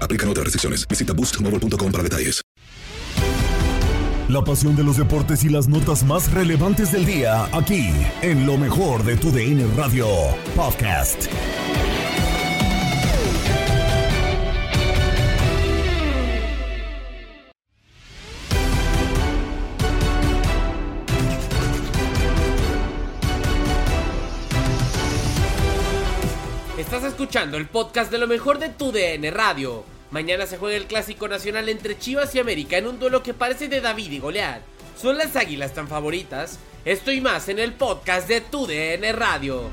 Aplican otras restricciones. Visita boostmobile.com para detalles. La pasión de los deportes y las notas más relevantes del día, aquí, en lo mejor de tu DN Radio Podcast. Estás escuchando el podcast de lo mejor de tu DN Radio. Mañana se juega el clásico nacional entre Chivas y América en un duelo que parece de David y Goliat. ¿Son las águilas tan favoritas? Esto y más en el podcast de tu DN Radio.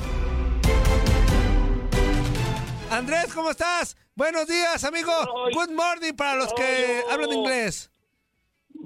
Andrés, ¿cómo estás? Buenos días, amigo. Good morning para los que hablan inglés.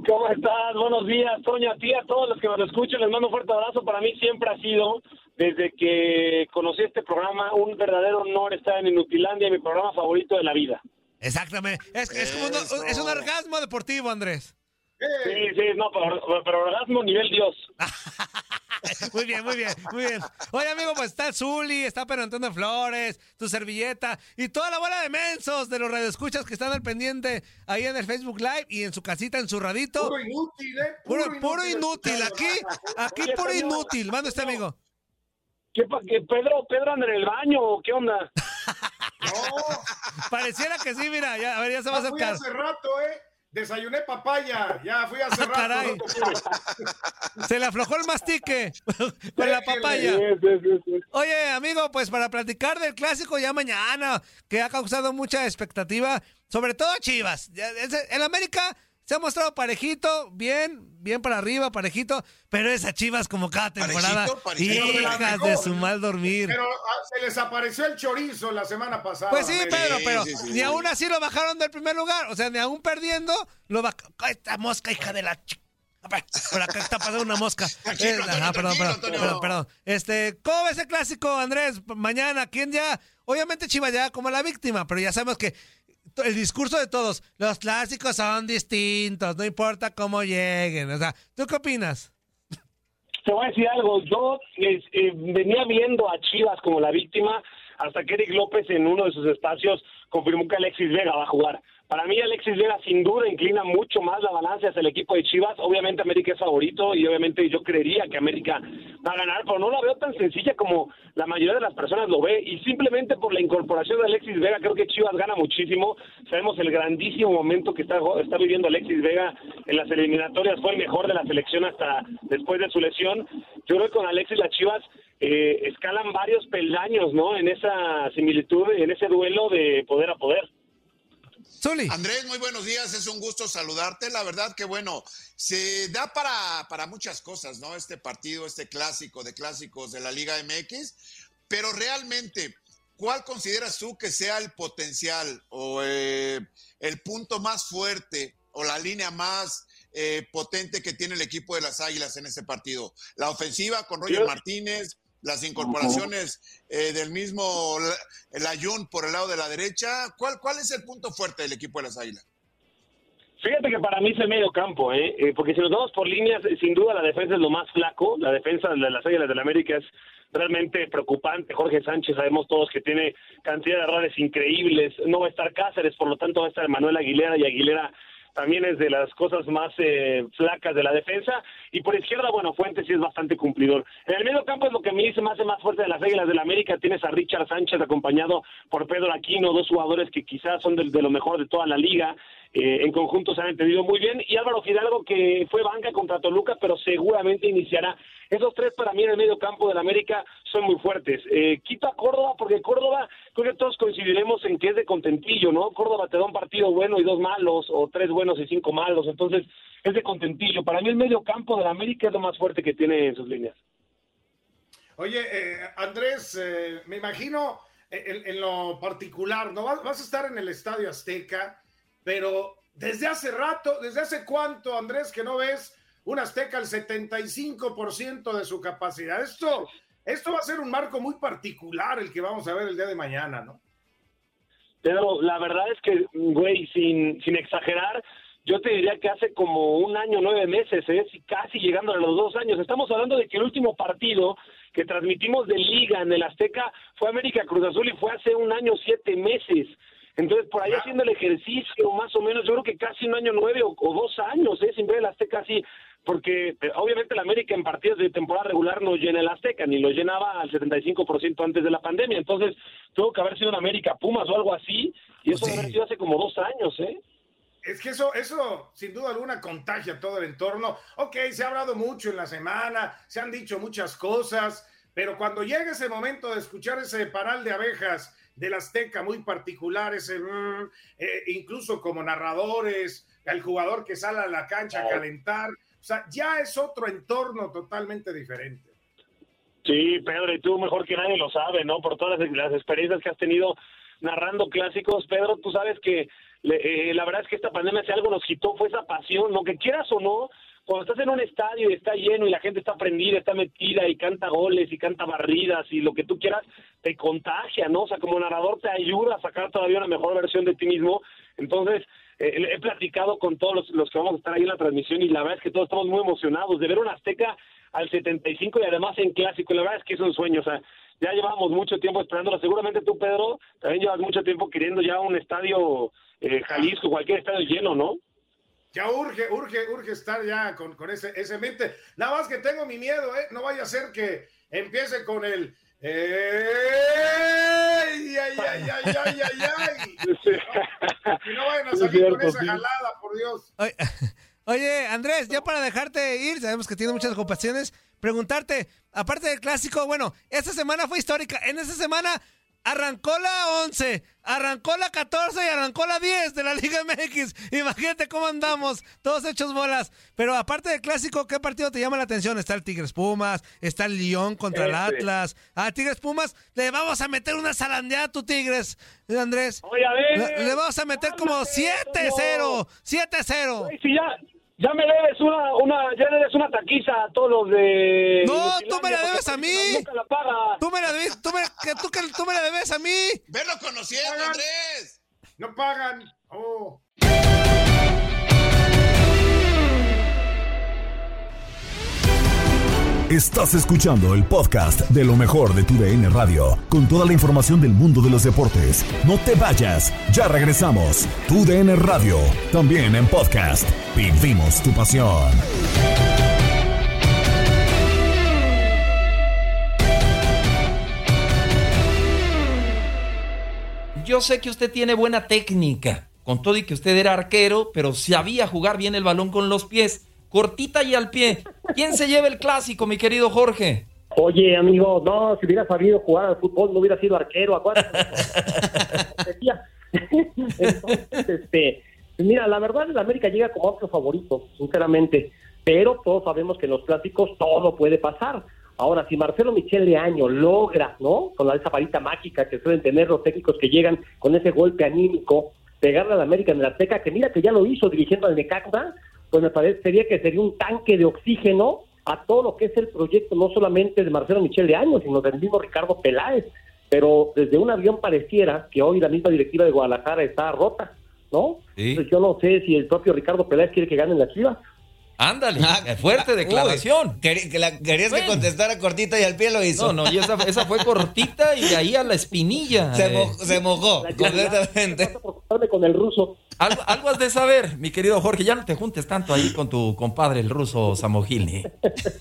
¿Cómo estás? Buenos días, Toño, a ti, a todos los que me escuchan, les mando un fuerte abrazo. Para mí siempre ha sido, desde que conocí este programa, un verdadero honor estar en Inutilandia, mi programa favorito de la vida. Exactamente. Es, es como un, es un orgasmo deportivo, Andrés. Sí, sí, no, pero, pero orgasmo nivel Dios. Muy bien, muy bien, muy bien. Oye, amigo, pues está Zuli, está Pedro Antonio Flores, tu servilleta y toda la bola de mensos de los radioescuchas que están al pendiente ahí en el Facebook Live y en su casita encerradito. Puro inútil, ¿eh? Puro, puro inútil. Aquí, aquí puro inútil. Manda este amigo. ¿Qué, pa- qué, Pedro, Pedro anda en el baño o qué onda? Pareciera que sí, mira, ya, a ver, ya se va a acercar. hace rato, ¿eh? Desayuné papaya. Ya fui hace rato. Ah, caray. Se le aflojó el mastique con la papaya. Oye, amigo, pues para platicar del clásico ya mañana, que ha causado mucha expectativa, sobre todo Chivas. En América se ha mostrado parejito, bien, bien para arriba, parejito, pero esa Chivas como cada temporada, Parejito, parejito. hijas de su mal dormir. Pero ah, se les apareció el chorizo la semana pasada. Pues sí. Pedro, pero ni aún así lo bajaron del primer lugar. O sea, ni aún perdiendo, lo bajaron. Esta mosca, hija de la... ch- Por acá está pasando una mosca. Tranquilo, Eh, Antonio, ajá, perdón, perdón, Antonio. perdón, perdón. Este, ¿cómo ves el clásico, Andrés? Mañana, ¿quién ya? Obviamente Chivas ya como la víctima, pero ya sabemos que el discurso de todos, los clásicos son distintos, no importa cómo lleguen. O sea, ¿tú qué opinas? Te voy a decir algo, yo eh, venía viendo a Chivas como la víctima hasta que Eric López en uno de sus espacios confirmó que Alexis Vega va a jugar. Para mí Alexis Vega sin duda inclina mucho más la balanza hacia el equipo de Chivas. Obviamente América es favorito y obviamente yo creería que América va a ganar, pero no la veo tan sencilla como la mayoría de las personas lo ve y simplemente por la incorporación de Alexis Vega creo que Chivas gana muchísimo. Sabemos el grandísimo momento que está, está viviendo Alexis Vega en las eliminatorias, fue el mejor de la selección hasta después de su lesión. Yo creo que con Alexis las Chivas eh, escalan varios peldaños, ¿no? En esa similitud, en ese duelo de poder a poder. Andrés, muy buenos días, es un gusto saludarte. La verdad que bueno, se da para, para muchas cosas, ¿no? Este partido, este clásico de clásicos de la Liga MX, pero realmente, ¿cuál consideras tú que sea el potencial o eh, el punto más fuerte o la línea más eh, potente que tiene el equipo de las Águilas en este partido? La ofensiva con Roger Martínez, las incorporaciones eh, del mismo el Ayun por el lado de la derecha. ¿Cuál, ¿Cuál es el punto fuerte del equipo de las Águilas? Fíjate que para mí es el medio campo, ¿eh? ¿eh? porque si nos vamos por líneas, sin duda la defensa es lo más flaco. La defensa de las Águilas del la América es realmente preocupante. Jorge Sánchez, sabemos todos que tiene cantidad de errores increíbles. No va a estar Cáceres, por lo tanto va a estar Manuel Aguilera y Aguilera también es de las cosas más eh, flacas de la defensa. Y por izquierda, bueno, Fuentes sí es bastante cumplidor. En el medio campo es lo que me dice más hace más fuerte de las Águilas del la América. Tienes a Richard Sánchez acompañado por Pedro Aquino, dos jugadores que quizás son de, de lo mejor de toda la liga. Eh, en conjunto se han entendido muy bien. Y Álvaro Fidalgo, que fue banca contra Toluca, pero seguramente iniciará. Esos tres para mí en el medio campo del América son muy fuertes. Eh, a Córdoba, porque Córdoba, creo que todos coincidiremos en que es de contentillo, ¿no? Córdoba te da un partido bueno y dos malos, o tres buenos y cinco malos, entonces es de contentillo. Para mí el medio campo del América es lo más fuerte que tiene en sus líneas. Oye, eh, Andrés, eh, me imagino en, en, lo particular, ¿no? Vas a estar en el Estadio Azteca pero desde hace rato, desde hace cuánto, Andrés, que no ves un Azteca al 75% de su capacidad. Esto, esto va a ser un marco muy particular el que vamos a ver el día de mañana, ¿no? Pero la verdad es que, güey, sin, sin exagerar, yo te diría que hace como un año, nueve meses, ¿eh? casi llegando a los dos años. Estamos hablando de que el último partido que transmitimos de liga en el Azteca fue América Cruz Azul y fue hace un año, siete meses. Entonces, por ahí haciendo el ejercicio, más o menos, yo creo que casi un año nueve o, dos años, ¿eh? sin ver el Azteca así, porque eh, obviamente el América en partidos de temporada regular no llena el Azteca, ni lo llenaba al 75% antes de la pandemia. Entonces, tuvo que haber sido en América Pumas o algo así, y eso ha sido hace como dos años, ¿eh? Es que eso, eso, sin duda alguna, contagia todo el entorno. Ok, se ha hablado mucho en la semana, se han dicho muchas cosas, pero cuando llega ese momento de escuchar ese paral de abejas del Azteca muy particular, ese, mm, eh, incluso como narradores, el jugador que sale a la cancha a calentar, o sea, ya es otro entorno totalmente diferente. Sí, Pedro, y tú mejor que nadie lo sabe, ¿no? Por todas las, experiencias que has tenido narrando clásicos, Pedro, tú sabes que eh, la verdad es que esta pandemia si algo nos quitó fue esa pasión, lo que quieras o no, cuando estás en un estadio y está lleno y la gente está prendida, está metida y canta goles y canta barridas y lo que tú quieras, te contagia, ¿no? O sea, como narrador te ayuda a sacar todavía una mejor versión de ti mismo. Entonces, eh, he platicado con todos los, que vamos a estar ahí en la transmisión y la verdad es que todos estamos muy emocionados de ver una Azteca al 75 y además en clásico. La verdad es que es un sueño, o sea, ya llevamos mucho tiempo esperándolo. Seguramente tú, Pedro, también llevas mucho tiempo queriendo ya un estadio eh, Jalisco, cualquier estadio lleno, ¿no? Ya urge, urge, urge estar ya con, con ese, ese mente. Nada más que tengo mi miedo, ¿eh? No vaya a ser que empiece con el. ¡Ey! ¡Ay, ay, ay, ay, ay, ay! Y no vayan a salir con esa jalada, por Dios. Oye, Andrés, ya para dejarte ir, sabemos que tiene muchas ocupaciones, preguntarte, aparte del clásico, bueno, esta semana fue histórica. En esta semana Arrancó la 11, arrancó la 14 y arrancó la 10 de la Liga MX. Imagínate cómo andamos, todos hechos bolas. Pero aparte del clásico, ¿qué partido te llama la atención? Está el Tigres Pumas, está el León contra el este. Atlas. A Tigres Pumas le vamos a meter una zarandeada a tu Tigres, Andrés. Oye, a ver, le, vamos a meter como 7-0, 7-0. Si ya, ya me debes una, una, ya le debes una taquiza a todos los de. No, tú me la debes a mí. Nunca la paga. Tú me la debes, tú me, que tú, que tú me la debes a mí. Verlo conociendo, Andrés. No pagan. Oh. Estás escuchando el podcast de lo mejor de tu DN Radio, con toda la información del mundo de los deportes. No te vayas, ya regresamos. Tu DN Radio, también en podcast. Vivimos tu pasión. Yo sé que usted tiene buena técnica, con todo y que usted era arquero, pero sabía jugar bien el balón con los pies cortita y al pie. ¿Quién se lleva el clásico, mi querido Jorge? Oye, amigo, no, si hubiera sabido jugar al fútbol, no hubiera sido arquero, acuérdate. Entonces, este, mira, la verdad, el América llega como amplio favorito, sinceramente, pero todos sabemos que en los clásicos todo puede pasar. Ahora, si Marcelo Michel de Año logra, ¿no? Con la, esa varita mágica que suelen tener los técnicos que llegan con ese golpe anímico, pegarle al América en la Azteca, que mira que ya lo hizo dirigiendo al Necaxa, pues me parecería que sería un tanque de oxígeno a todo lo que es el proyecto, no solamente de Marcelo Michel de Año, sino del mismo Ricardo Peláez. Pero desde un avión pareciera que hoy la misma directiva de Guadalajara está rota, ¿no? Entonces yo no sé si el propio Ricardo Peláez quiere que ganen la Chivas. Ándale, fuerte declaración. Querías que contestara cortita y al pie lo hizo. No, no, y esa, esa fue cortita y de ahí a la espinilla. Se, eh. mo- se mojó completamente. Con el ruso. Algo, algo has de saber, mi querido Jorge. Ya no te juntes tanto ahí con tu compadre, el ruso Samogilny.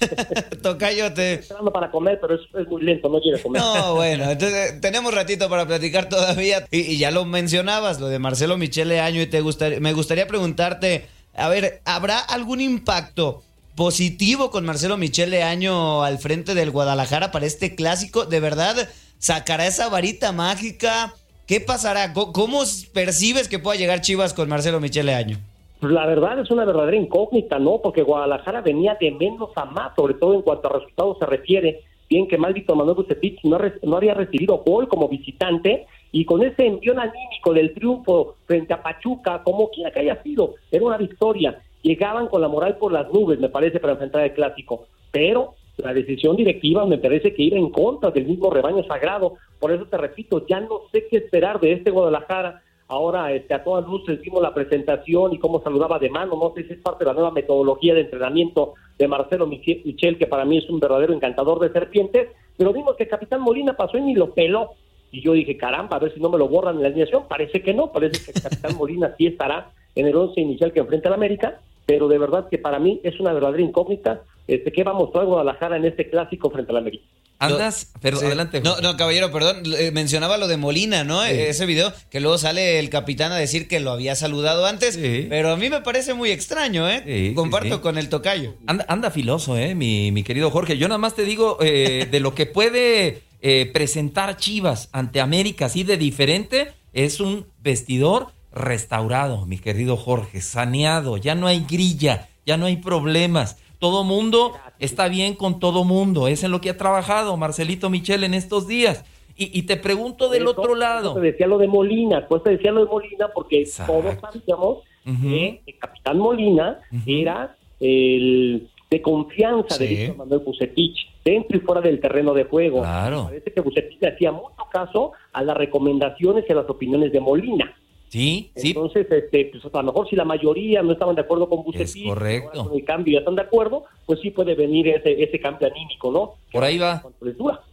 Tocayote. Esperando para comer, pero es, es muy lento, no quiere comer. No, bueno, entonces tenemos ratito para platicar todavía. Y, y ya lo mencionabas, lo de Marcelo Michele Año, y te gustaría, me gustaría preguntarte, a ver, ¿habrá algún impacto positivo con Marcelo Michele Año al frente del Guadalajara para este clásico? ¿De verdad sacará esa varita mágica? ¿Qué pasará? ¿Cómo, percibes que pueda llegar Chivas con Marcelo Michele Año? Pues la verdad es una verdadera incógnita, ¿no? Porque Guadalajara venía de menos a más, sobre todo en cuanto a resultados se refiere. Bien que mal Víctor Manuel Bucetich no, no había recibido gol como visitante y con ese envión anímico del triunfo frente a Pachuca, como quiera que haya sido, era una victoria. Llegaban con la moral por las nubes, me parece, para enfrentar el clásico. Pero la decisión directiva me parece que iba en contra del mismo rebaño sagrado. Por eso te repito, ya no sé qué esperar de este Guadalajara. Ahora, este, a todas luces vimos la presentación y cómo saludaba de mano. No sé si es parte de la nueva metodología de entrenamiento de Marcelo Michel, que para mí es un verdadero encantador de serpientes. Pero vimos que el Capitán Molina pasó y ni lo peló. Y yo dije, caramba, a ver si no me lo borran en la alineación. Parece que no, parece que el Capitán Molina sí estará en el once inicial que enfrenta al América. Pero de verdad que para mí es una verdadera incógnita este, qué va a mostrar Guadalajara en este clásico frente al América. Andas, pero Sí. adelante. No, no, caballero, perdón. eh, mencionaba lo de Molina, ¿no? Ese video que luego sale el capitán a decir que lo había saludado antes. Pero a mí me parece muy extraño, ¿eh? Comparto con el tocayo. Anda, anda filoso, eh, mi, mi querido Jorge. Yo nada más te digo eh, de lo que puede eh, presentar Chivas ante América así de diferente. Es un vestidor restaurado, mi querido Jorge, saneado. Ya no hay grilla, ya no hay problemas. Todo mundo está bien con todo mundo. Es en lo que ha trabajado Marcelito Michel en estos días. Y, y te pregunto del otro Te lado. decía lo de Molina, pues te decía lo de Molina porque todos sabíamos que el Capitán Molina era el de confianza de Sí. Víctor Manuel Bucetich, dentro y fuera del terreno de juego. Claro. Parece que Bucetich le hacía mucho caso a las recomendaciones y a las opiniones de Molina. Sí, sí. Entonces, este, pues a lo mejor si la mayoría no estaban de acuerdo con Bucetich, correcto. con el cambio ya están de acuerdo, pues sí puede venir ese, ese cambio anímico, ¿no? Por ahí va.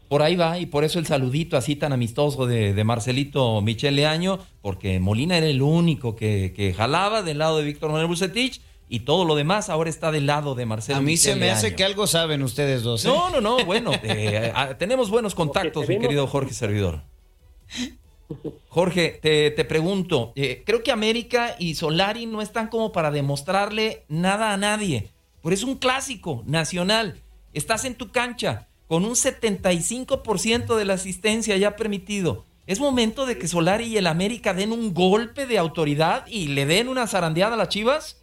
Por ahí va, y por eso el saludito así tan amistoso de, de Marcelito Michele Año, porque Molina era el único que, que jalaba del lado de Víctor Manuel Bucetich, y todo lo demás ahora está del lado de Marcelo A mí se me hace Año. que algo saben ustedes dos. ¿eh? No, no, no, bueno, eh, tenemos buenos contactos, mi vemos- querido Jorge Servidor. Jorge, te, te pregunto, eh, creo que América y Solari no están como para demostrarle nada a nadie, pero es un clásico nacional. Estás en tu cancha con un 75% de la asistencia ya permitido. Es momento de que Solari y el América den un golpe de autoridad y le den una zarandeada a las Chivas.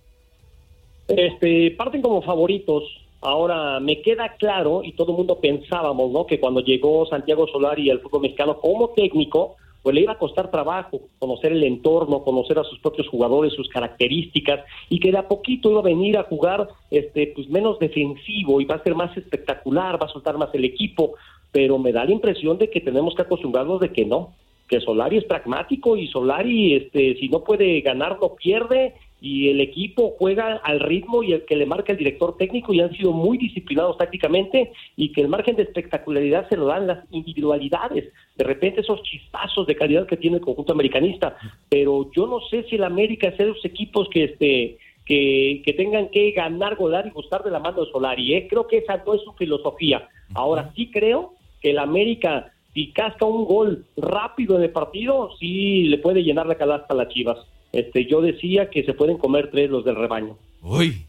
Este, parten como favoritos. Ahora, me queda claro, y todo el mundo pensábamos, ¿no? Que cuando llegó Santiago Solari al fútbol mexicano como técnico, pues le iba a costar trabajo conocer el entorno, conocer a sus propios jugadores, sus características, y que de a poquito iba a venir a jugar este, pues menos defensivo y va a ser más espectacular, va a soltar más el equipo, pero me da la impresión de que tenemos que acostumbrarnos de que no, que Solari es pragmático y Solari, este, si no puede ganar, no pierde y el equipo juega al ritmo y el que le marca el director técnico y han sido muy disciplinados tácticamente y que el margen de espectacularidad se lo dan las individualidades, de repente esos chispazos de calidad que tiene el conjunto americanista, pero yo no sé si el América es de esos equipos que este que, que tengan que ganar, golar y gustar de la mano de Solari, ¿eh? creo que esa no es su filosofía. Ahora sí creo que el América si casca un gol rápido en el partido, sí le puede llenar la calasta a las Chivas. Este, yo decía que se pueden comer tres los del rebaño. Uy.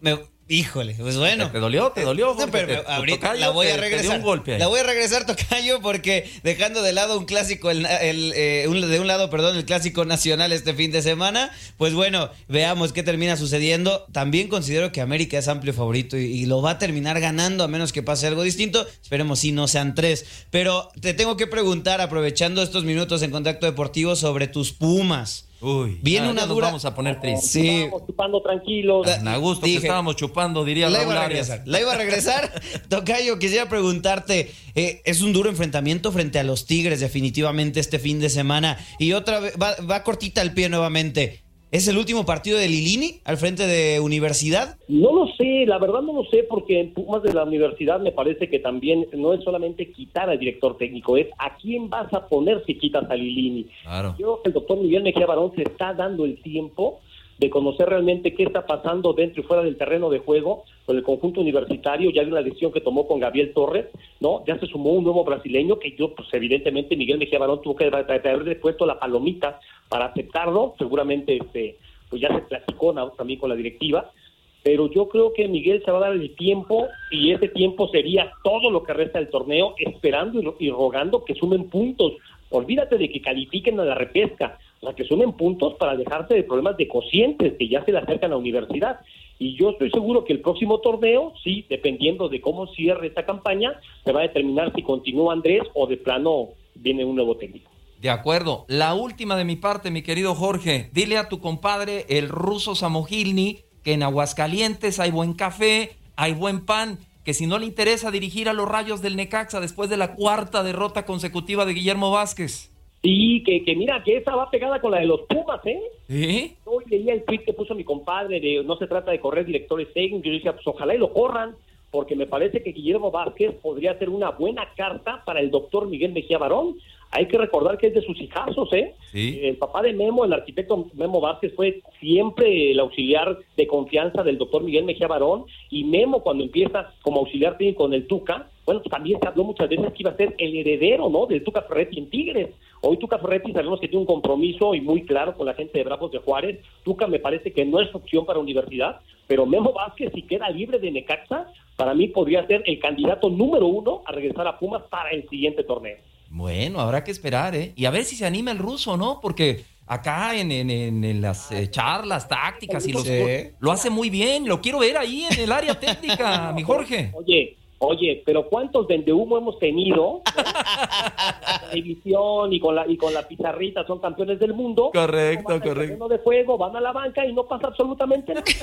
Me, Híjole, pues bueno. ¿Te dolió? ¿Te dolió? No, Jorge? pero ¿Te- ahorita tocayo la voy te- a regresar. un golpe ahí. La voy a regresar, Tocayo, porque dejando de lado un clásico, el, el, eh, un- de un lado, perdón, el clásico nacional este fin de semana, pues bueno, veamos qué termina sucediendo. También considero que América es amplio favorito y, y lo va a terminar ganando a menos que pase algo distinto. Esperemos si no sean tres. Pero te tengo que preguntar, aprovechando estos minutos en Contacto Deportivo, sobre tus Pumas. Uy, Viene ya- una ya nos vamos a poner tristes. Sí. Estábamos chupando tranquilos. A gusto que Dije- estábamos chupando, diría La iba a regresar. La iba a regresar. Tocayo, quisiera preguntarte, eh, es un duro enfrentamiento frente a los Tigres definitivamente este fin de semana. Y otra vez, va, va cortita el pie nuevamente. ¿Es el último partido de Lilini al frente de Universidad? No lo sé, la verdad no lo sé, porque en Pumas de la universidad me parece que también no es solamente quitar al director técnico, es a quién vas a poner si quitas a Lilini. Claro. Yo creo que el doctor Miguel Mejía Barón se está dando el tiempo de conocer realmente qué está pasando dentro y fuera del terreno de juego con el conjunto universitario, ya de una decisión que tomó con Gabriel Torres, ¿no? Ya se sumó un nuevo brasileño que yo, pues evidentemente Miguel Mejía Barón tuvo que haberle puesto la palomita para aceptarlo, seguramente este, pues ya se platicó también con la directiva, pero yo creo que Miguel se va a dar el tiempo y ese tiempo sería todo lo que resta del torneo, esperando y rogando que sumen puntos. Olvídate de que califiquen a la repesca, o sea, que sumen puntos para dejarse de problemas de cocientes que ya se le acercan a la universidad. Y yo estoy seguro que el próximo torneo, sí, dependiendo de cómo cierre esta campaña, se va a determinar si continúa Andrés o de plano viene un nuevo técnico. De acuerdo. La última de mi parte, mi querido Jorge. Dile a tu compadre, el ruso Samogilny, que en Aguascalientes hay buen café, hay buen pan, que si no le interesa dirigir a los rayos del Necaxa después de la cuarta derrota consecutiva de Guillermo Vázquez. Sí, que, que mira, que esa va pegada con la de los Pumas, ¿eh? Hoy leía el tweet que puso mi compadre de no se trata de correr directores técnicos. Yo decía, pues ojalá y lo corran, porque me parece que Guillermo Vázquez podría ser una buena carta para el doctor Miguel Mejía Barón. Hay que recordar que es de sus hijazos, ¿eh? Sí. El papá de Memo, el arquitecto Memo Vázquez, fue siempre el auxiliar de confianza del doctor Miguel Mejía Barón. Y Memo, cuando empieza como auxiliar técnico en el Tuca, bueno, pues también se habló muchas veces que iba a ser el heredero, ¿no? Del Tuca Ferretti en Tigres. Hoy Tuca Ferretti sabemos que tiene un compromiso y muy claro con la gente de Bravos de Juárez. Tuca me parece que no es opción para universidad, pero Memo Vázquez, si queda libre de Necaxa, para mí podría ser el candidato número uno a regresar a Pumas para el siguiente torneo. Bueno, habrá que esperar, ¿eh? Y a ver si se anima el ruso, ¿no? Porque acá en, en- en- en las eh, charlas tácticas y los, Sí. lo hace muy bien. Lo quiero ver ahí en el área técnica, mi Jorge. Oye, oye, pero ¿cuántos humo hemos tenido? La televisión y con la y con la pizarrita son campeones del mundo. Correcto, correcto. de juego, van a la banca y no pasa absolutamente nada.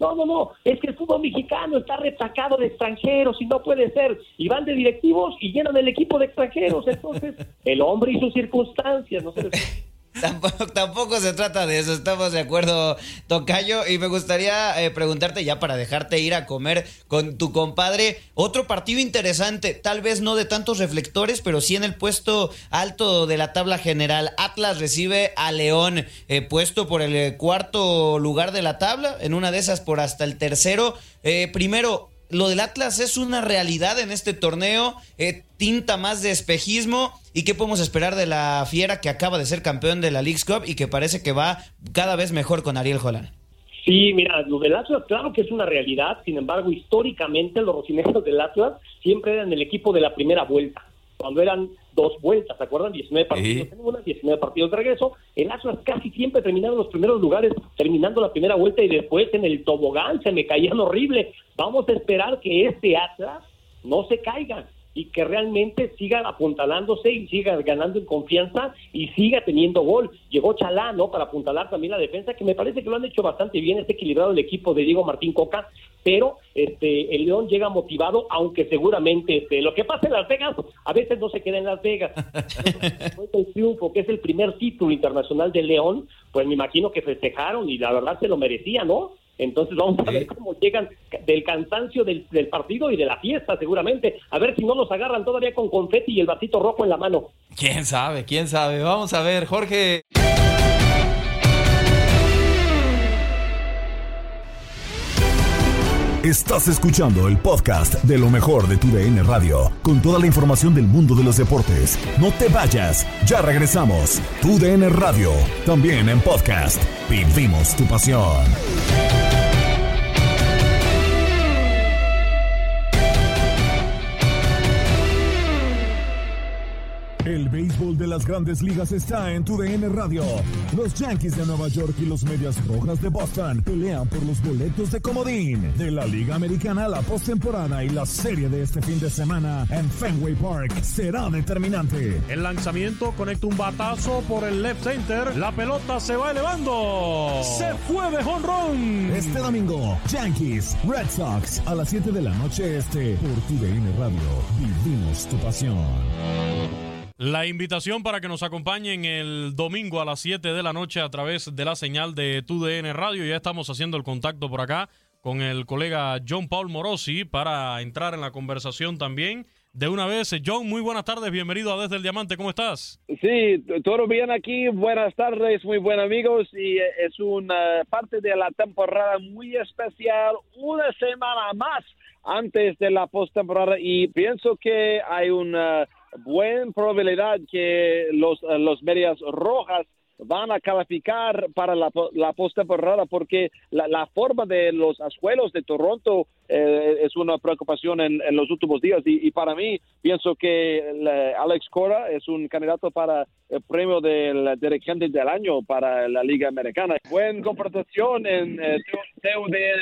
No, no, no, es que el fútbol mexicano está retacado de extranjeros y no puede ser. Y van de directivos y llenan el equipo de extranjeros. Entonces, el hombre y sus circunstancias, no se les- Tampoco, tampoco se trata de eso, estamos de acuerdo, Tocayo. Y me gustaría eh, preguntarte, ya para dejarte ir a comer con tu compadre, otro partido interesante, tal vez no de tantos reflectores, pero sí en el puesto alto de la tabla general. Atlas recibe a León, eh, puesto por el cuarto lugar de la tabla, en una de esas por hasta el tercero. Eh, primero, lo del Atlas es una realidad en este torneo, eh, tinta más de espejismo. ¿Y qué podemos esperar de la fiera que acaba de ser campeón de la League's Cup y que parece que va cada vez mejor con Ariel Holland? Sí, mira, lo del Atlas, claro que es una realidad. Sin embargo, históricamente los rocineros del Atlas siempre eran el equipo de la primera vuelta. Cuando eran dos vueltas, ¿se acuerdan? 19 partidos en una, 19 partidos de regreso. El Atlas casi siempre terminaba en los primeros lugares, terminando la primera vuelta y después en el tobogán se me caían horrible. Vamos a esperar que este Atlas no se caiga y que realmente siga apuntalándose y siga ganando en confianza y siga teniendo gol. Llegó Chalá, ¿no? Para apuntalar también la defensa, que me parece que lo han hecho bastante bien, está equilibrado el equipo de Diego Martín Coca, pero este el León llega motivado, aunque seguramente este, lo que pasa en Las Vegas a veces no se queda en Las Vegas. Del triunfo, que es el primer título internacional de León, pues me imagino que festejaron y la verdad se lo merecía, ¿no? Entonces vamos a ver cómo llegan del cansancio del, del partido y de la fiesta, seguramente. A ver si no los agarran todavía con confeti y el vasito rojo en la mano. ¿Quién sabe? ¿Quién sabe? Vamos a ver, Jorge. Estás escuchando el podcast de lo mejor de tu DN Radio, con toda la información del mundo de los deportes. No te vayas, ya regresamos. Tu DN Radio, también en podcast. Vivimos tu pasión. El béisbol de las grandes ligas está en tu DN Radio. Los Yankees de Nueva York y los Medias Rojas de Boston pelean por los boletos de comodín de la Liga Americana la postemporada y la serie de este fin de semana en Fenway Park será determinante. El lanzamiento conecta un batazo por el left center. La pelota se va elevando. Se fue de jonrón. Este domingo, Yankees, Red Sox a las 7 de la noche este por tu DN Radio. Vivimos tu pasión. La invitación para que nos acompañen el domingo a las 7 de la noche a través de la señal de TUDN Radio. Ya estamos haciendo el contacto por acá con el colega John Paul Morosi para entrar en la conversación también. De una vez, John, muy buenas tardes, bienvenido a Desde el Diamante, ¿cómo estás? Sí, todo bien aquí, buenas tardes, muy buenos amigos, y es una parte de la temporada muy especial, una semana más antes de la postemporada, y pienso que hay una buena probabilidad que los, los medias rojas van a calificar para la, la postemporada porque la, la, forma de los azuelos de Toronto eh, es una preocupación en, en, los últimos días y, y para mí pienso que la, Alex Cora es un candidato para el premio del dirigente del año para la Liga Americana. Buena comportación en eh,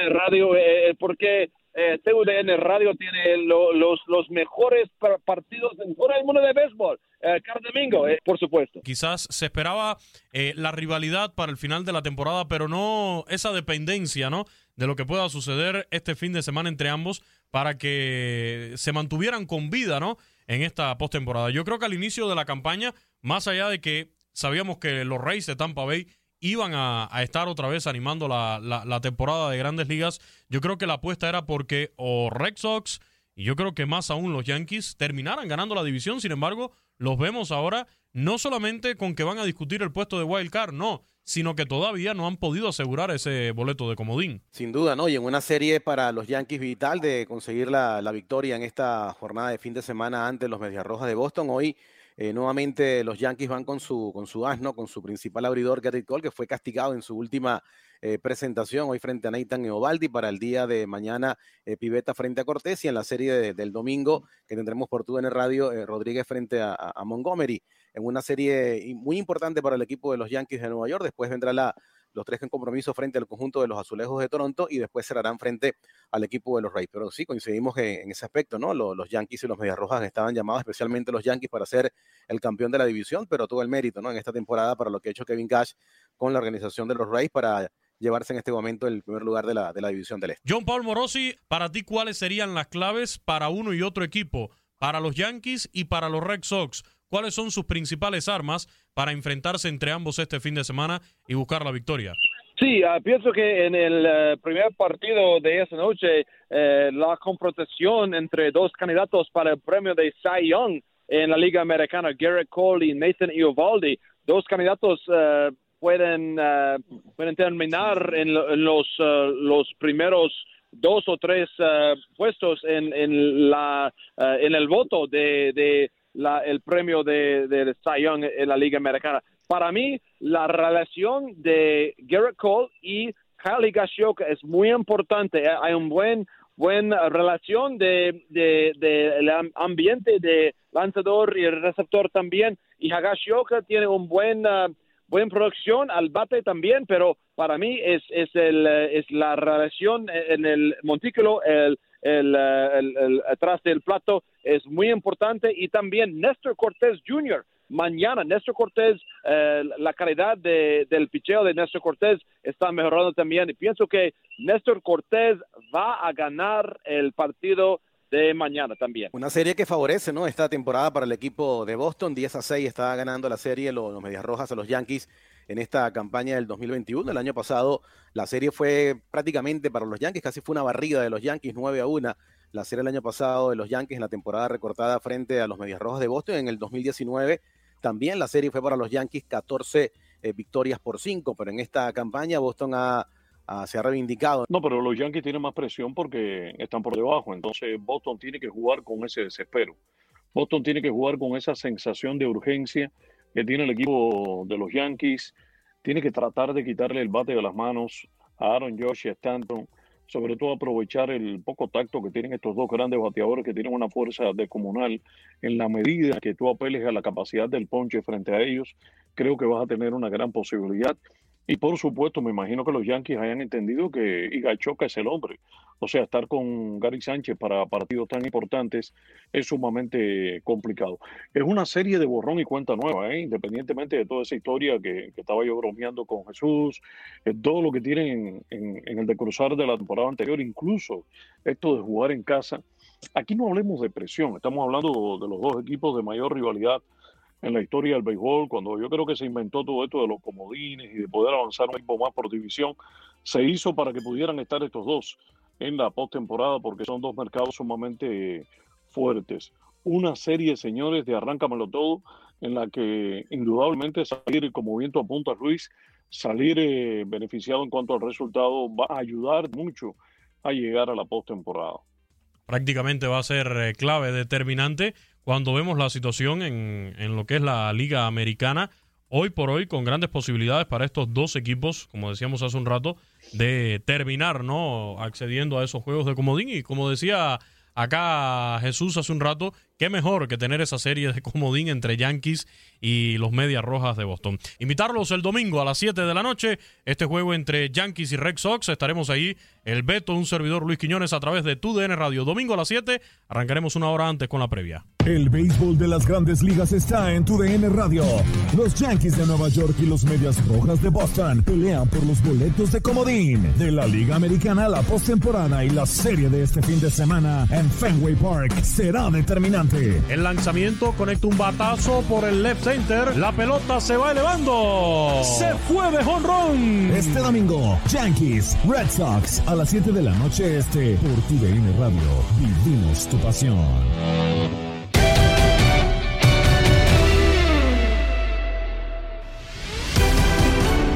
Radio eh, porque eh, TUDN Radio tiene lo, los, mejores partidos en todo el mundo de béisbol. Eh, domingo, eh, por supuesto. Quizás se esperaba eh, la rivalidad para el final de la temporada, pero no esa dependencia, ¿no? De lo que pueda suceder este fin de semana entre ambos para que se mantuvieran con vida, ¿no? En esta postemporada. Yo creo que al inicio de la campaña, más allá de que sabíamos que los Reyes de Tampa Bay iban a, estar otra vez animando la, la, temporada de grandes ligas, yo creo que la apuesta era porque o Red Sox y yo creo que más aún los Yankees terminaran ganando la división, sin embargo, los vemos ahora no solamente con que van a discutir el puesto de wild card, no, sino que todavía no han podido asegurar ese boleto de comodín. Sin duda, ¿no? Y en una serie para los Yankees vital de conseguir la, victoria en esta jornada de fin de semana ante los Medias Rojas de Boston, hoy eh, nuevamente los Yankees van con su, con su asno, con su principal abridor, Gary Cole, que fue castigado en su última eh, presentación hoy frente a Nathan Eovaldi para el día de mañana eh, Piveta frente a Cortés y en la serie de, del domingo que tendremos por en radio eh, Rodríguez frente a, a, Montgomery en una serie muy importante para el equipo de los Yankees de Nueva York. Después vendrá la, los tres en compromiso frente al conjunto de los Azulejos de Toronto y después cerrarán frente al equipo de los Rays. Pero sí, coincidimos en, en ese aspecto, ¿no? Los, los, Yankees y los Medias Rojas estaban llamados, especialmente los Yankees, para ser el campeón de la división, pero todo el mérito, ¿no? En esta temporada para lo que ha hecho Kevin Cash con la organización de los Rays para llevarse en este momento el primer lugar de la, de la división del Este. John Paul Morosi, para ti, ¿cuáles serían las claves para uno y otro equipo? Para los Yankees y para los Red Sox. ¿Cuáles son sus principales armas para enfrentarse entre ambos este fin de semana y buscar la victoria? Sí, uh, pienso que en el uh, primer partido de esa noche, uh, la confrontación entre dos candidatos para el premio de Cy Young en la Liga Americana, Garrett Cole y Nathan Iovaldi, dos candidatos pueden, pueden terminar en, en los, los primeros dos o tres puestos en, en, la, en el voto de, de la, el premio de, de Cy Young en la Liga Americana para mí la relación de Garrett Cole y Kyle Higashioka es muy importante. Hay un buen buena relación de, de, de, el ambiente de lanzador y el receptor también. Y Hagashioka tiene un buen uh, buena producción al bate también, pero para mí es, es, el, es la relación en el montículo, el, el, el, el, atrás del plato es muy importante y también Néstor Cortés Jr mañana. Néstor Cortés, eh, la calidad de, del picheo de Néstor Cortés está mejorando también. Y pienso que Néstor Cortés va a ganar el partido de mañana también. Una serie que favorece, ¿no? Esta temporada para el equipo de Boston, 10 a 6 está ganando la serie los, los Medias Rojas a los Yankees en esta campaña del 2021. El año pasado la serie fue prácticamente para los Yankees, casi fue una barrida de los Yankees, 9 a 1 la serie el año pasado de los Yankees en la temporada recortada frente a los Medias Rojas de Boston. En el 2019 también la serie fue para los Yankees 14 eh, victorias por 5, pero en esta campaña Boston ha, ha, se ha reivindicado. No, pero los Yankees tienen más presión porque están por debajo, entonces Boston tiene que jugar con ese desespero. Boston tiene que jugar con esa sensación de urgencia que tiene el equipo de los Yankees. Tiene que tratar de quitarle el bate de las manos a Aaron Josh y a Stanton sobre todo aprovechar el poco tacto que tienen estos dos grandes bateadores que tienen una fuerza descomunal. En la medida que tú apeles a la capacidad del ponche frente a ellos, creo que vas a tener una gran posibilidad. Y por supuesto, me imagino que los Yankees hayan entendido que Igachoca es el hombre. O sea, estar con Gary Sánchez para partidos tan importantes es sumamente complicado. Es una serie de borrón y cuenta nueva, ¿eh? independientemente de toda esa historia que, estaba yo bromeando con Jesús, eh, todo lo que tienen en, en, el de cruzar de la temporada anterior, incluso esto de jugar en casa. Aquí no hablemos de presión, estamos hablando de los dos equipos de mayor rivalidad en la historia del béisbol, cuando yo creo que se inventó todo esto de los comodines y de poder avanzar un equipo más por división, se hizo para que pudieran estar estos dos en la postemporada, porque son dos mercados sumamente fuertes. Una serie, señores, de arráncamelo todo, en la que indudablemente salir como viento apunta Luis, salir eh, beneficiado en cuanto al resultado va a ayudar mucho a llegar a la postemporada. Prácticamente va a ser eh, clave, determinante, cuando vemos la situación en, en, lo que es la Liga Americana, hoy por hoy con grandes posibilidades para estos dos equipos, como decíamos hace un rato, de terminar, ¿no? Accediendo a esos juegos de comodín. Y como decía acá Jesús hace un rato, qué mejor que tener esa serie de comodín entre Yankees y los Medias Rojas de Boston. Invitarlos el domingo a las 7 de la noche, este juego entre Yankees y Red Sox. Estaremos ahí, el Beto, un servidor Luis Quiñones a través de TUDN Radio. Domingo a las 7, arrancaremos una hora antes con la previa. El béisbol de las grandes ligas está en TUDN Radio. Los Yankees de Nueva York y los Medias Rojas de Boston pelean por los boletos de comodín de la Liga Americana, la postemporada y la serie de este fin de semana en Fenway Park será determinante. El lanzamiento conecta un batazo por el left center. La pelota se va elevando. Se fue de jonrón. Este domingo, Yankees, Red Sox a las 7 de la noche este por TUDN Radio. Vivimos tu pasión.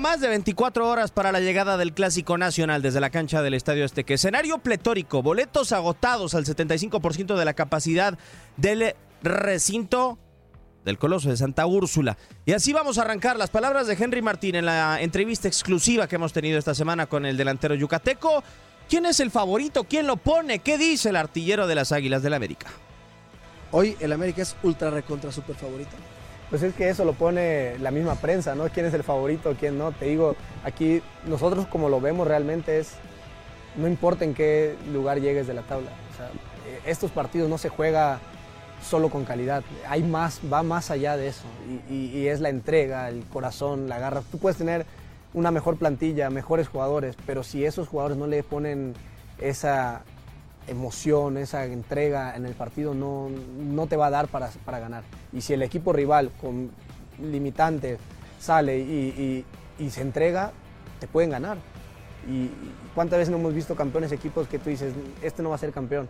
Más de 24 horas para la llegada del Clásico Nacional desde la cancha del Estadio Azteca. Escenario pletórico, boletos agotados al 75% de la capacidad del recinto del Coloso de Santa Úrsula. Y así vamos a arrancar las palabras de Henry Martín en la entrevista exclusiva que hemos tenido esta semana con el delantero yucateco. ¿Quién es el favorito? ¿Quién lo pone? ¿Qué dice el artillero de las Águilas del América? Hoy el América es ultra recontra super favorito. Pues es que eso lo pone la misma prensa, ¿no? ¿Quién es el favorito, quién no? Te digo, aquí nosotros como lo vemos realmente es, no importa en qué lugar llegues de la tabla. O sea, estos partidos no se juega solo con calidad, hay más, va más allá de eso. Y, y es la entrega, el corazón, la garra. Tú puedes tener una mejor plantilla, mejores jugadores, pero si esos jugadores no le ponen esa emoción, esa entrega en el partido no, no te va a dar para, para, ganar. Y si el equipo rival con limitante sale y, y, y, se entrega, te pueden ganar. Y cuántas veces no hemos visto campeones equipos que tú dices, este no va a ser campeón,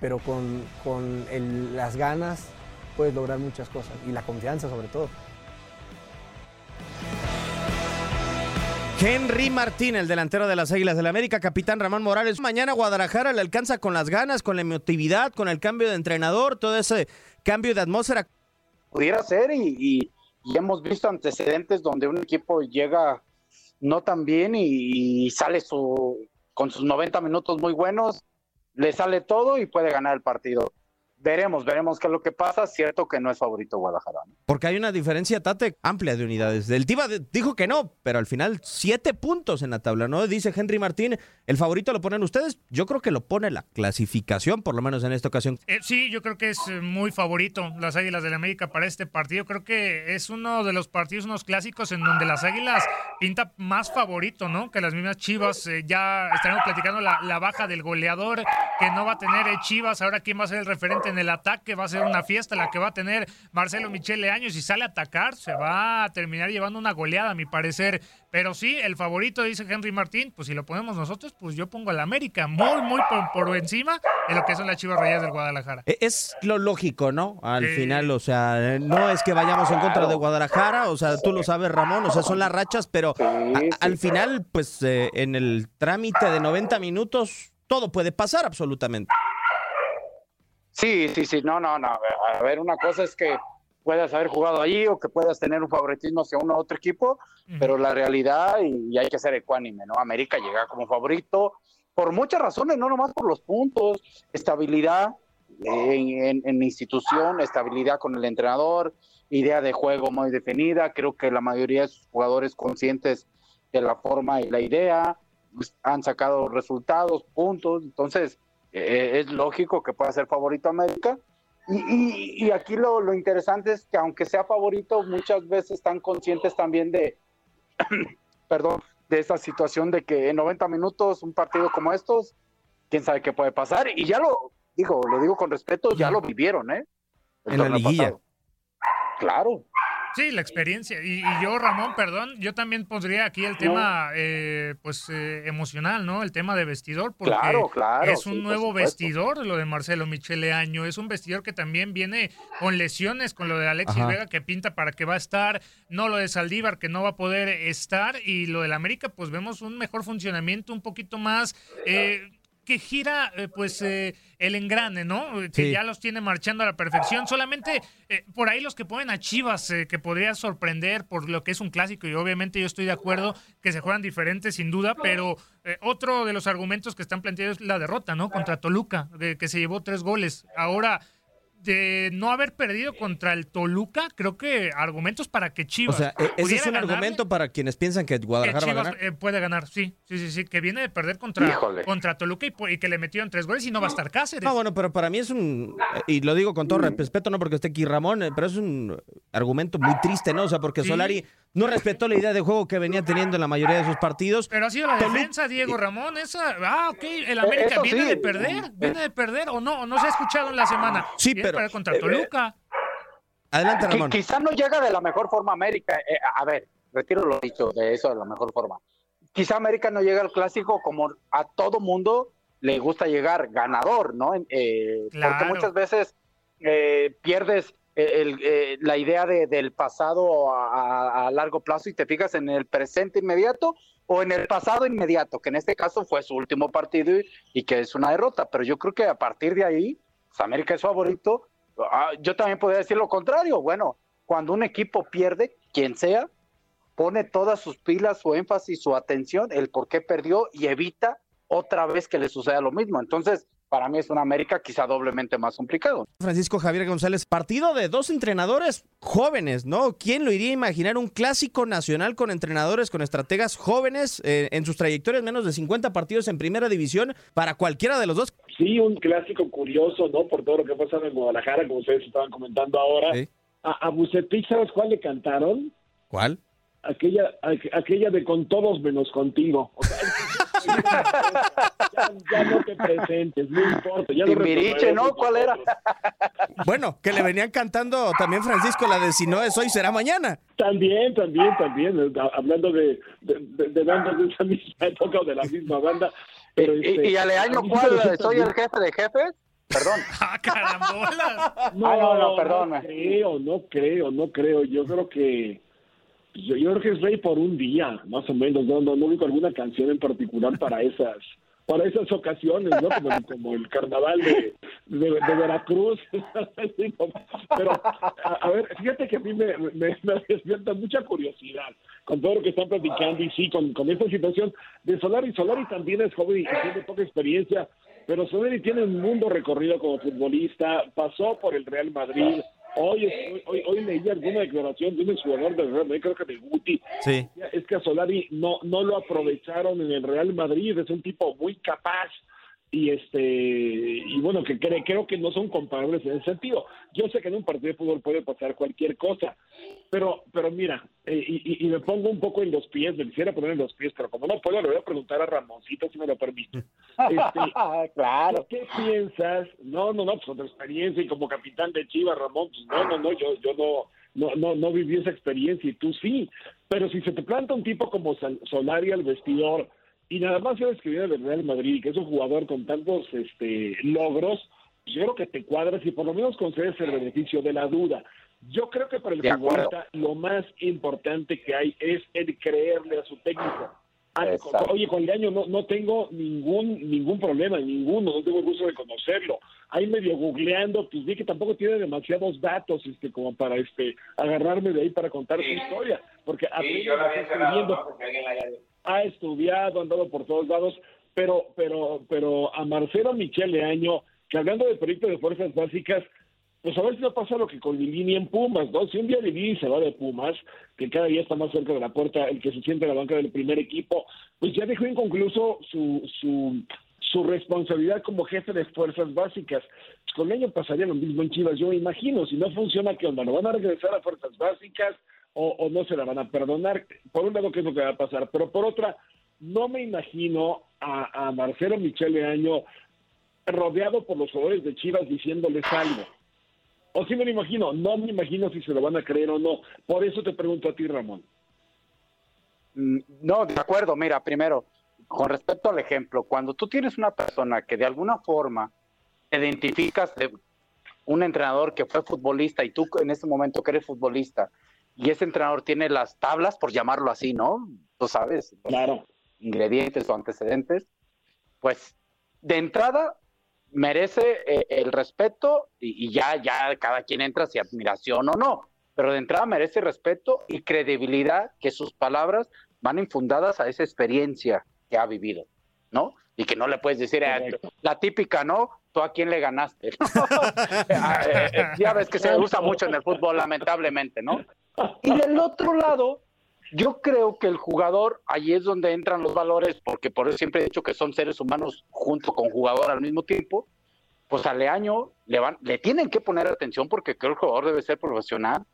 pero con, con el, las ganas puedes lograr muchas cosas y la confianza sobre todo. Henry Martín, el delantero de las Águilas del América, capitán Ramón Morales. Mañana Guadalajara le alcanza con las ganas, con la emotividad, con el cambio de entrenador, todo ese cambio de atmósfera. Pudiera ser y hemos visto antecedentes donde un equipo llega no tan bien y, y sale su, con sus 90 minutos muy buenos, le sale todo y puede ganar el partido veremos, veremos qué es lo que pasa. Cierto que no es favorito Guadalajara. ¿no? Porque hay una diferencia, Tate, amplia de unidades. El Tiva dijo que no, pero al final siete puntos en la tabla, ¿no? Dice Henry Martín, el favorito lo ponen ustedes. Yo creo que lo pone la clasificación, por lo menos en esta ocasión. Eh, sí, yo creo que es muy favorito las Águilas del la América para este partido. Creo que es uno de los partidos, unos clásicos en donde las Águilas pinta más favorito, ¿no? Que las mismas Chivas. Eh, ya estaremos platicando la, la, baja del goleador que no va a tener eh, Chivas. Ahora, ¿quién va a ser el referente en el ataque va a ser una fiesta la que va a tener Marcelo Michele Años. Si sale a atacar, se va a terminar llevando una goleada, a mi parecer. Pero sí, el favorito, dice Henry Martín, pues si lo ponemos nosotros, pues yo pongo al América muy, muy por, por encima de lo que son las Chivas Rayas del Guadalajara. E- Es lo lógico, ¿no? Al Sí. final, o sea, no es que vayamos en contra de Guadalajara, o sea, tú lo sabes, Ramón, o sea, son las rachas, pero a- al final, pues eh, en el trámite de 90 minutos, todo puede pasar absolutamente. Sí, sí, sí, no, no, no. A ver, una cosa es que puedas haber jugado allí o que puedas tener un favoritismo hacia uno u otro equipo, pero la realidad, y, y hay que ser ecuánime, ¿no? América llega como favorito por muchas razones, no nomás por los puntos, estabilidad en, en- en la institución, estabilidad con el entrenador, idea de juego muy definida, creo que la mayoría de sus jugadores conscientes de la forma y la idea, han sacado resultados, puntos, entonces eh, es lógico que pueda ser favorito América. Y, y- y aquí lo, lo interesante es que aunque sea favorito, muchas veces están conscientes también de, perdón, de esa situación de que en 90 minutos un partido como estos, quién sabe qué puede pasar. Y ya lo digo, lo digo con respeto, ya lo vivieron, ¿eh? El En la liguilla. pasado. Claro. Sí, la experiencia. Y, y yo, Ramón, perdón, yo también pondría aquí el tema, eh, pues, eh, emocional, ¿no? El tema de vestidor, porque Claro, claro, es un sí, nuevo vestidor lo de Marcelo Michele Año. Es un vestidor que también viene con lesiones, con lo de Alexis Ajá. Vega, que pinta para que va a estar, no lo de Saldívar, que no va a poder estar, y lo del América, pues vemos un mejor funcionamiento, un poquito más... eh, que gira eh, pues eh, el engrane, ¿no? Eh, Que Sí. ya los tiene marchando a la perfección. Solamente eh, por ahí los que ponen a Chivas, eh, que podría sorprender por lo que es un clásico, y obviamente yo estoy de acuerdo que se juegan diferentes sin duda, pero otro de los argumentos que están planteados es la derrota, ¿no? Contra Toluca, de que se llevó tres goles. Ahora, de no haber perdido contra el Toluca, creo que argumentos para que O Chivas sea, e- ese es un ganarle, argumento para quienes piensan que que Guadalajara va a Chivas ganar. eh, puede ganar, sí, sí, sí, sí, que viene de perder contra, Híjole. contra Toluca y, que le metieron tres goles y no va a estar Cáceres. No, bueno, pero para mí es un, eh, y lo digo con todo respeto, no porque esté aquí Ramón, eh, pero es un argumento muy triste, ¿no? O sea, porque Sí. Solari no respetó la idea de juego que venía teniendo en la mayoría de sus partidos. Pero ha sido la defensa, Diego Ramón, esa, ah, ok, el América eso viene sí. de perder, viene de perder o no, o no se ha escuchado en la semana. Sí, Viene pero- perder contra eh, Toluca. Adelante, Ramón. Quizá no llega de la mejor forma América. Eh, a ver, retiro lo dicho de eso de la mejor forma. Quizá América no llega al clásico como a todo mundo le gusta llegar ganador, ¿no? Eh, Claro. Porque muchas veces eh, pierdes eh, la idea de- del pasado a, a- largo plazo y te fijas en el presente inmediato o en el pasado inmediato, que en este caso fue su último partido y, y que es una derrota. Pero yo creo que a partir de ahí, pues, América es favorito. Ah, yo también podría decir lo contrario. Bueno, cuando un equipo pierde, quien sea, pone todas sus pilas, su énfasis, su atención, el por qué perdió y evita otra vez que le suceda lo mismo. Entonces, para mí es una América quizá doblemente más complicado. Francisco Javier González, partido de dos entrenadores jóvenes, ¿no? ¿Quién lo iría a imaginar un clásico nacional con entrenadores, con estrategas jóvenes eh, en sus trayectorias, menos de 50 partidos en primera división para cualquiera de los dos? Sí, un clásico curioso, ¿no? Por todo lo que ha pasado en Guadalajara, como ustedes estaban comentando ahora. A, a Bucetich, ¿sabes cuál le cantaron? ¿Cuál? Aquella, aqu- aquella de con todos menos contigo. O sea, ya, ya no te presentes, no importa. Ya Timbiriche, ¿no? ¿Cuál era? Bueno, que le venían cantando también Francisco la de si no es hoy será mañana. También, también, también. eh, ha- Hablando de, de, de- de bandas de esa misma época o de la misma banda. Pero, ¿Y, este, y Aleaño a mí cuál? ¿Soy el jefe de jefes? Perdón. ¡Ah, carambola! No, Ah, no, no, No perdón. creo, no creo, no creo. Yo creo que yo, yo es rey por un día, más o menos. No, no, no ubico alguna canción en particular para esas para esas ocasiones, ¿no? Como, el- carnaval de, de, de Veracruz. Pero, a, ver, fíjate que a mí me, me, me despierta mucha curiosidad con todo lo que están platicando y sí, con, con esta situación de Solari. Solari también es joven y tiene poca experiencia, pero Solari tiene un mundo recorrido como futbolista, pasó por el Real Madrid. Hoy, hoy, hoy, leí alguna declaración de un jugador del Real Madrid, creo que de Guti, Sí. es que a Solari no, no lo aprovecharon en el Real Madrid, es un tipo muy capaz, y este y bueno que cre- creo que no son comparables en ese sentido yo sé que en un partido de fútbol puede pasar cualquier cosa pero pero mira eh, y, me pongo un poco en los pies me quisiera poner en los pies pero como no puedo le voy a preguntar a Ramoncito si me lo permite Este, claro ¿qué piensas? no no no pues tu experiencia y como capitán de Chivas Ramón pues no no no yo yo no no, no, no viví esa experiencia y tú sí. Pero si se te planta un tipo como Solari al vestidor y nada más sabes que viene del Real Madrid y que es un jugador con tantos este, logros, pues yo creo que te cuadras y por lo menos concedes el beneficio de la duda. Yo creo que para el futbolista lo más importante que hay es el creerle a su técnico. Ah, Exacto. Oye, con Leaño no, no tengo ningún ningún problema, ninguno, no tengo el gusto de conocerlo. Ahí medio googleando, pues vi que tampoco tiene demasiados datos este como para este agarrarme de ahí para contar su historia, porque apenas está escribiendo, ha estudiado, ha andado por todos lados, pero pero pero a Marcelo Michel Leaño, que hablando de proyecto de fuerzas básicas, pues a ver si no pasa lo que con Lilini en Pumas, ¿no? Si un día Lilini se va de Pumas, que cada día está más cerca de la puerta, el que se siente en la banca del primer equipo, pues ya dejó inconcluso su, su, su responsabilidad como jefe de fuerzas básicas. Pues con Leño pasaría lo mismo en Chivas, yo me imagino, si no funciona, ¿qué onda? ¿Lo van a regresar a fuerzas básicas o, no se la van a perdonar? Por un lado, ¿qué es lo que va a pasar? Pero por otra, no me imagino a, a Marcelo Michele Año rodeado por los jugadores de Chivas diciéndoles algo. O sí me lo imagino, no me imagino si se lo van a creer o no. Por eso te pregunto a ti, Ramón. Mm, No, de acuerdo. Mira, primero, con respecto al ejemplo, cuando tú tienes una persona que de alguna forma te identificas de un entrenador que fue futbolista y tú en este momento que eres futbolista y ese entrenador tiene las tablas, por llamarlo así, ¿no? Tú sabes, claro. ingredientes o antecedentes, pues de entrada merece eh, el respeto y, y ya, ya cada quien entra si admiración o no, pero de entrada merece respeto y credibilidad que sus palabras van infundadas a esa experiencia que ha vivido, ¿no? Y que no le puedes decir, eh, la típica, ¿no? ¿Tú a quién le ganaste? Ya ves que se usa mucho en el fútbol, lamentablemente, ¿no? Y del otro lado, yo creo que el jugador, ahí es donde entran los valores, porque por eso siempre he dicho que son seres humanos junto con jugador al mismo tiempo, pues a Leaño le, van, le tienen que poner atención porque creo que el jugador debe ser profesional.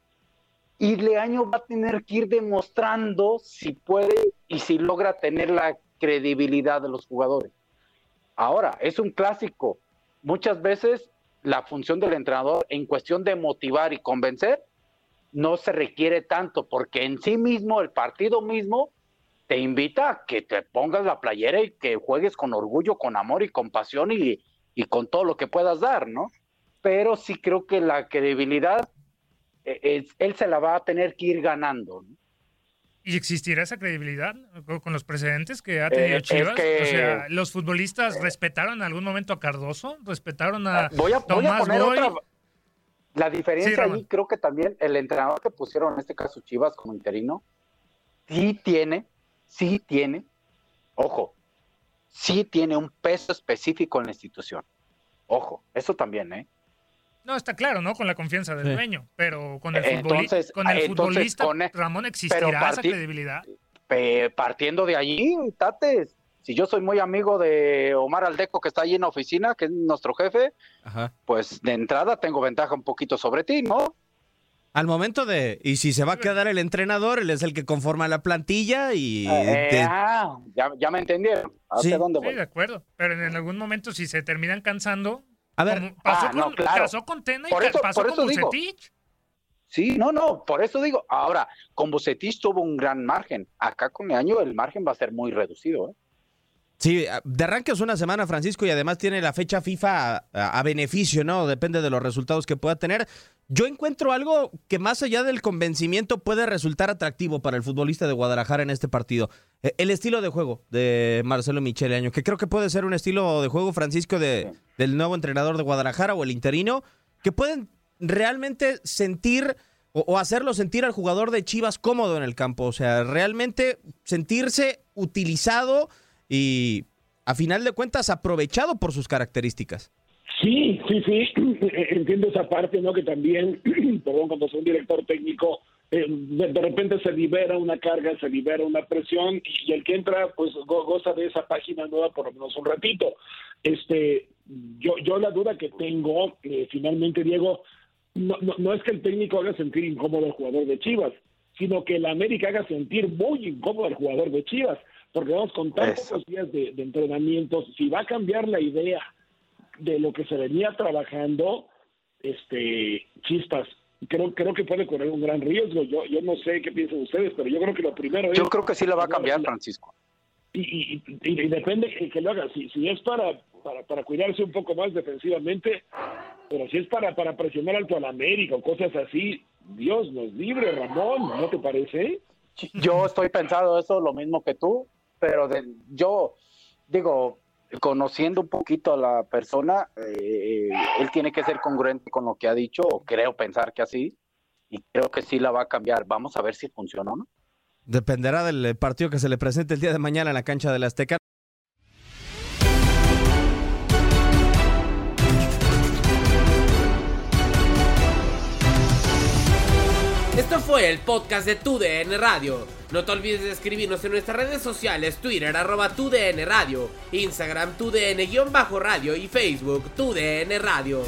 Y Leaño va a tener que ir demostrando si puede y si logra tener la credibilidad de los jugadores. Ahora, es un clásico. Muchas veces la función del entrenador en cuestión de motivar y convencer no se requiere tanto, porque en sí mismo, el partido mismo, te invita a que te pongas la playera y que juegues con orgullo, con amor y con pasión y, y con todo lo que puedas dar, ¿no? Pero sí creo que la credibilidad, eh, es- él se la va a tener que ir ganando. ¿no? ¿Y existirá esa credibilidad con- los precedentes que ha Eh, tenido Chivas? que- O sea, ¿los futbolistas respetaron en algún momento a Cardoso? ¿Respetaron a Ah, Voy a, voy a Tomás poner Boy? otra. La diferencia Sí, ahí creo que también el entrenador que pusieron, en este caso Chivas como interino, sí tiene, sí tiene, ojo, sí tiene un peso específico en la institución. Ojo, eso también, ¿eh? No, está claro, ¿no? Con la confianza del Sí. dueño, pero con el, Eh, entonces- con el entonces, futbolista, con e- Ramón, pero ¿existirá esa credibilidad? Pe- partiendo de allí, Tate, si yo soy muy amigo de Omar Aldeco que está allí en la oficina, que es nuestro jefe, Ajá. pues de entrada tengo ventaja un poquito sobre ti, ¿no? Al momento de, y si se va a quedar el entrenador, él es el que conforma la plantilla y... Eh, te- ah, ya, ya me entendieron. ¿Hacia Sí. dónde Sí, voy? de acuerdo. Pero en algún momento, si se terminan cansando. A ver, pasó, Ah, no, claro. pasó con Tena y Por eso- pasó por con digo. Bucetich. Sí, no, no, por eso digo, ahora, con Bucetich tuvo un gran margen. Acá con el año el margen va a ser muy reducido, ¿eh? Sí, de arranque es una semana, Francisco, y además tiene la fecha FIFA a, a beneficio, ¿no? Depende de los resultados que pueda tener. Yo encuentro algo que más allá del convencimiento puede resultar atractivo para el futbolista de Guadalajara en este partido. Eh, El estilo de juego de Marcelo Michele Año, que creo que puede ser un estilo de juego, Francisco, de, del nuevo entrenador de Guadalajara o el interino, que pueden realmente sentir o, o hacerlo sentir al jugador de Chivas cómodo en el campo. O sea, realmente sentirse utilizado y a final de cuentas aprovechado por sus características. Sí, sí, sí, entiendo esa parte, ¿no? Que también, perdón, cuando soy un director técnico, eh, de, de repente se libera una carga, se libera una presión y, el que entra pues go- goza de esa página nueva por lo menos un ratito. Este, yo, yo la duda que tengo, eh, finalmente Diego, no, no, no es que el técnico haga sentir incómodo al jugador de Chivas, sino que el América haga sentir muy incómodo al jugador de Chivas, porque vamos con tan Eso. pocos días de, de entrenamientos, si va a cambiar la idea de lo que se venía trabajando, este, chispas, creo, creo que puede correr un gran riesgo. Yo, yo no sé qué piensan ustedes, pero yo creo que lo primero es Yo creo que sí la va a cambiar, Francisco. y, y, y- y depende que, que lo haga. Si, si es para, para, para cuidarse un poco más defensivamente, pero si es para, para presionar alto al América o cosas así, Dios nos libre, Ramón, ¿no te parece? Yo estoy pensando eso, lo mismo que tú, pero de- yo digo, conociendo un poquito a la persona, eh, él tiene que ser congruente con lo que ha dicho, o creo pensar que así, y creo que sí la va a cambiar. Vamos a ver si funciona o no. Dependerá del eh, partido que se le presente el día de mañana en la cancha del Azteca. El podcast de Tu DN Radio. No te olvides de escribirnos en nuestras redes sociales, Twitter, arroba Tu DN Radio, Instagram, Tu DN-radio y Facebook, Tu DN Radio.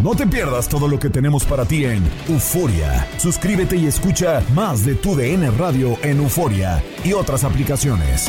No te pierdas todo lo que tenemos para ti en Euforia. Suscríbete y escucha más de tu DN Radio en Euforia y otras aplicaciones.